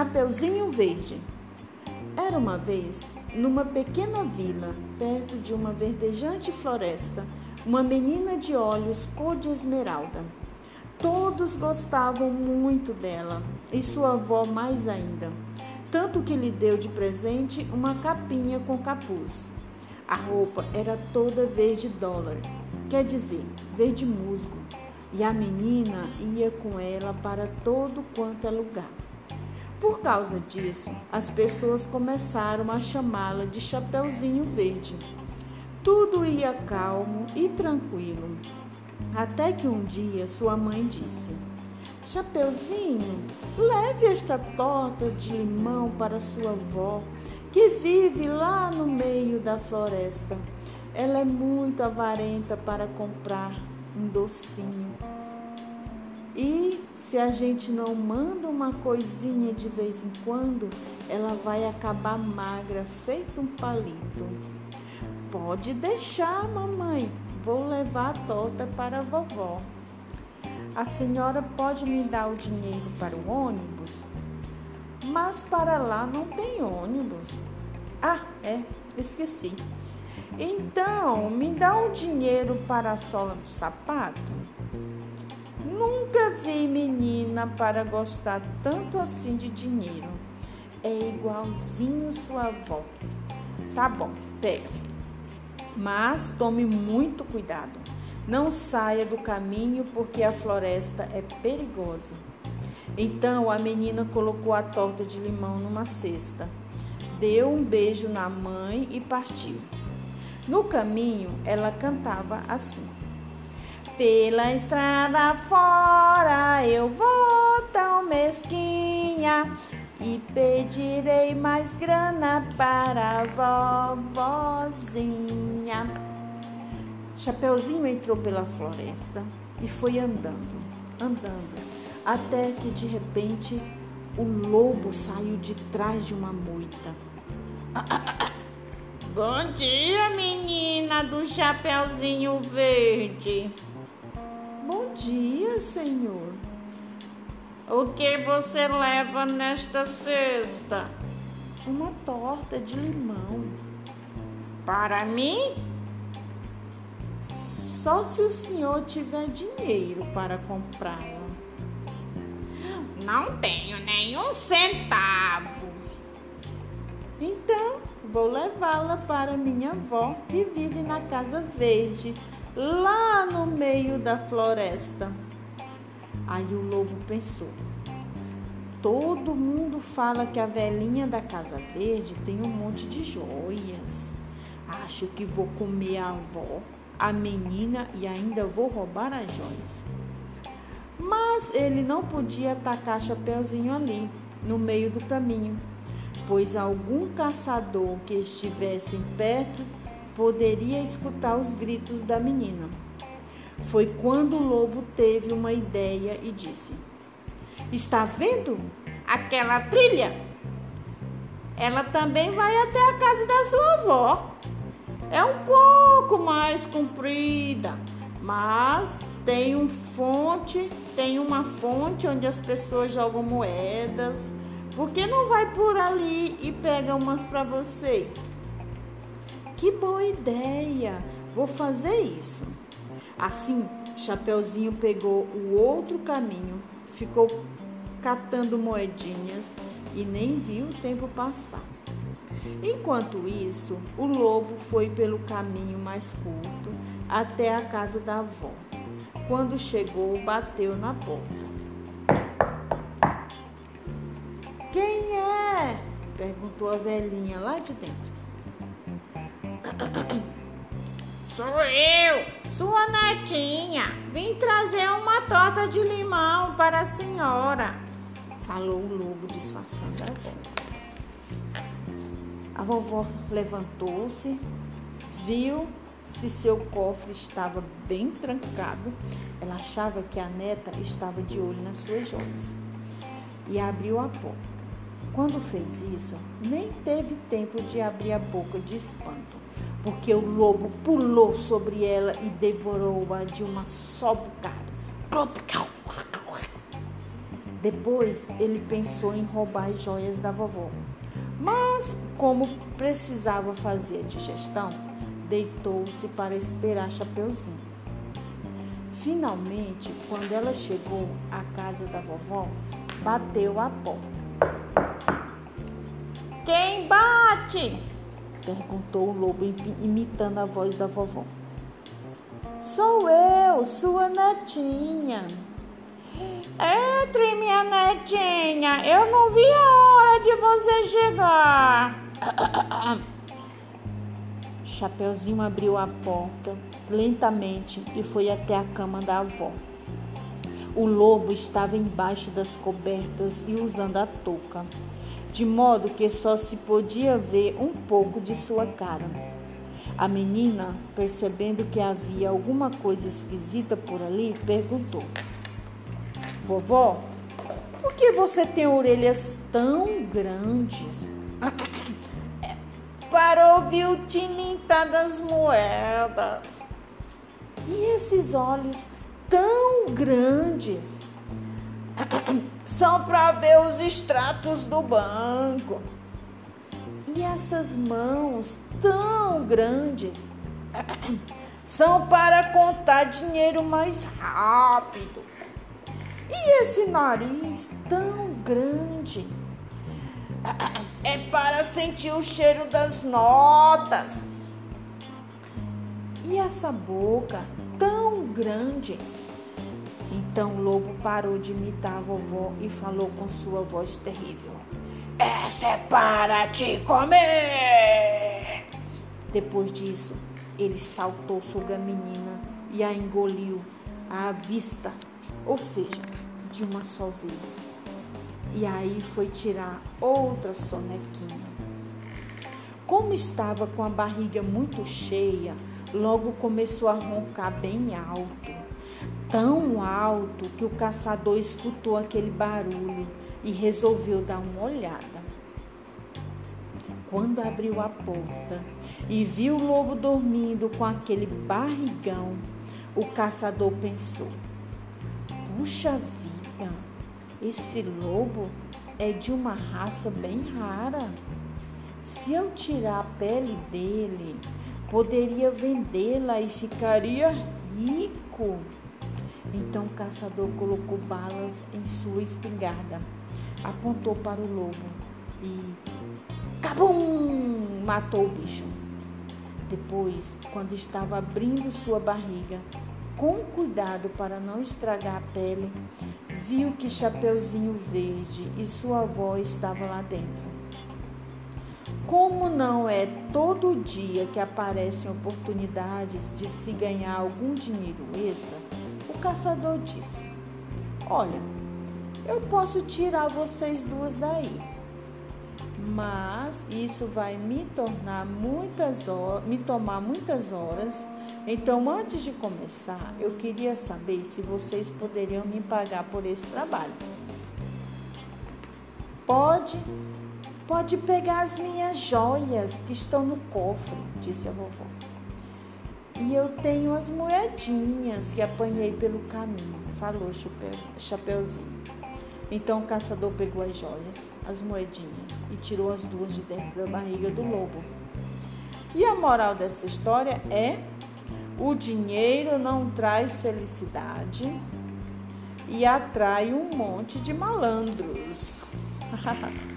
Chapeuzinho Verde. Era uma vez, numa pequena vila, perto de uma verdejante floresta, uma menina de olhos cor de esmeralda. Todos gostavam muito dela e sua avó mais ainda, tanto que lhe deu de presente uma capinha com capuz. A roupa era toda verde dólar, quer dizer, verde musgo, e a menina ia com ela para todo quanto é lugar. Por causa disso, as pessoas começaram a chamá-la de Chapeuzinho Verde. Tudo ia calmo e tranquilo, até que um dia sua mãe disse: Chapeuzinho, leve esta torta de limão para sua avó, que vive lá no meio da floresta. Ela é muito avarenta para comprar um docinho e se a gente não manda uma coisinha de vez em quando, ela vai acabar magra, feito um palito. Pode deixar, mamãe. Vou levar a torta para a vovó. A senhora pode me dar o dinheiro para o ônibus? Mas para lá não tem ônibus. Ah, é, esqueci. Então, me dá o dinheiro para a sola do sapato? Nunca vi menina para gostar tanto assim de dinheiro. É igualzinho sua avó. Tá bom, pega. Mas tome muito cuidado. Não saia do caminho porque a floresta é perigosa. Então a menina colocou a torta de limão numa cesta, deu um beijo na mãe e partiu. No caminho, ela cantava assim. Pela estrada fora eu vou tão mesquinha e pedirei mais grana para a vovozinha. Chapeuzinho entrou pela floresta e foi andando, andando, até que de repente o lobo saiu de trás de uma moita. Bom dia, menina do Chapeuzinho Verde. Bom dia, senhor. O que você leva nesta cesta? Uma torta de limão. Para mim? Só se o senhor tiver dinheiro para comprá-la. Não tenho nenhum centavo. Então, vou levá-la para minha avó, que vive na Casa Verde lá no meio da floresta. Aí o lobo pensou: todo mundo fala que a velhinha da Casa Verde tem um monte de joias. Acho que vou comer a avó, a menina e ainda vou roubar as joias. Mas ele não podia atacar Chapeuzinho ali, no meio do caminho, pois algum caçador que estivesse perto poderia escutar os gritos da menina. Foi quando o lobo teve uma ideia e disse: Está vendo aquela trilha? Ela também vai até a casa da sua avó. É um pouco mais comprida, mas tem um fonte, tem uma fonte onde as pessoas jogam moedas. Por que não vai por ali e pega umas para você? Que boa ideia! Vou fazer isso. Assim, Chapeuzinho pegou o outro caminho, ficou catando moedinhas e nem viu o tempo passar. Enquanto isso, o lobo foi pelo caminho mais curto até a casa da avó. Quando chegou, bateu na porta. Quem é? perguntou a velhinha lá de dentro. Sou eu, sua netinha. Vim trazer uma torta de limão para a senhora, falou o lobo disfarçando a voz. A vovó levantou-se, viu se seu cofre estava bem trancado. Ela achava que a neta estava de olho nas suas joias e abriu a porta. Quando fez isso, nem teve tempo de abrir a boca de espanto, porque o lobo pulou sobre ela e devorou-a de uma só bocada. Depois ele pensou em roubar as joias da vovó. Mas, como precisava fazer a digestão, deitou-se para esperar Chapeuzinho. Finalmente, quando ela chegou à casa da vovó, bateu a porta. Quem bate? Perguntou o lobo imitando a voz da vovó. Sou eu, sua netinha. Entre, minha netinha, eu não vi a hora de você chegar. Chapeuzinho abriu a porta lentamente e foi até a cama da avó. O lobo estava embaixo das cobertas e usando a touca, de modo que só se podia ver um pouco de sua cara. A menina, percebendo que havia alguma coisa esquisita por ali, perguntou: Vovó, por que você tem orelhas tão grandes? Para ouvir o tilintar das moedas. E esses olhos tão grandes? São para ver os extratos do banco. E essas mãos tão grandes são para contar dinheiro mais rápido. E esse nariz tão grande é para sentir o cheiro das notas. E essa boca tão grande. Então o lobo parou de imitar a vovó e falou com sua voz terrível: Essa é para te comer! Depois disso, ele saltou sobre a menina e a engoliu à vista, ou seja, de uma só vez. E aí foi tirar outra sonequinha. Como estava com a barriga muito cheia, logo começou a roncar bem alto. Tão alto que o caçador escutou aquele barulho e resolveu dar uma olhada. Quando abriu a porta e viu o lobo dormindo com aquele barrigão, o caçador pensou: Puxa vida, esse lobo é de uma raça bem rara. Se eu tirar a pele dele, poderia vendê-la e ficaria rico. Então o caçador colocou balas em sua espingarda, apontou para o lobo e cabum! matou o bicho. Depois, quando estava abrindo sua barriga, com cuidado para não estragar a pele, viu que Chapeuzinho Verde e sua avó estavam lá dentro. Como não é todo dia que aparecem oportunidades de se ganhar algum dinheiro extra, o caçador disse: Olha, eu posso tirar vocês duas daí, mas isso vai me tornar muitas horas, me tomar muitas horas. Então, antes de começar, eu queria saber se vocês poderiam me pagar por esse trabalho. Pode Pode pegar as minhas joias que estão no cofre, disse a vovó. E eu tenho as moedinhas que apanhei pelo caminho, falou Chapeuzinho. Então o caçador pegou as joias, as moedinhas e tirou as duas de dentro da barriga do lobo. E a moral dessa história é: o dinheiro não traz felicidade e atrai um monte de malandros.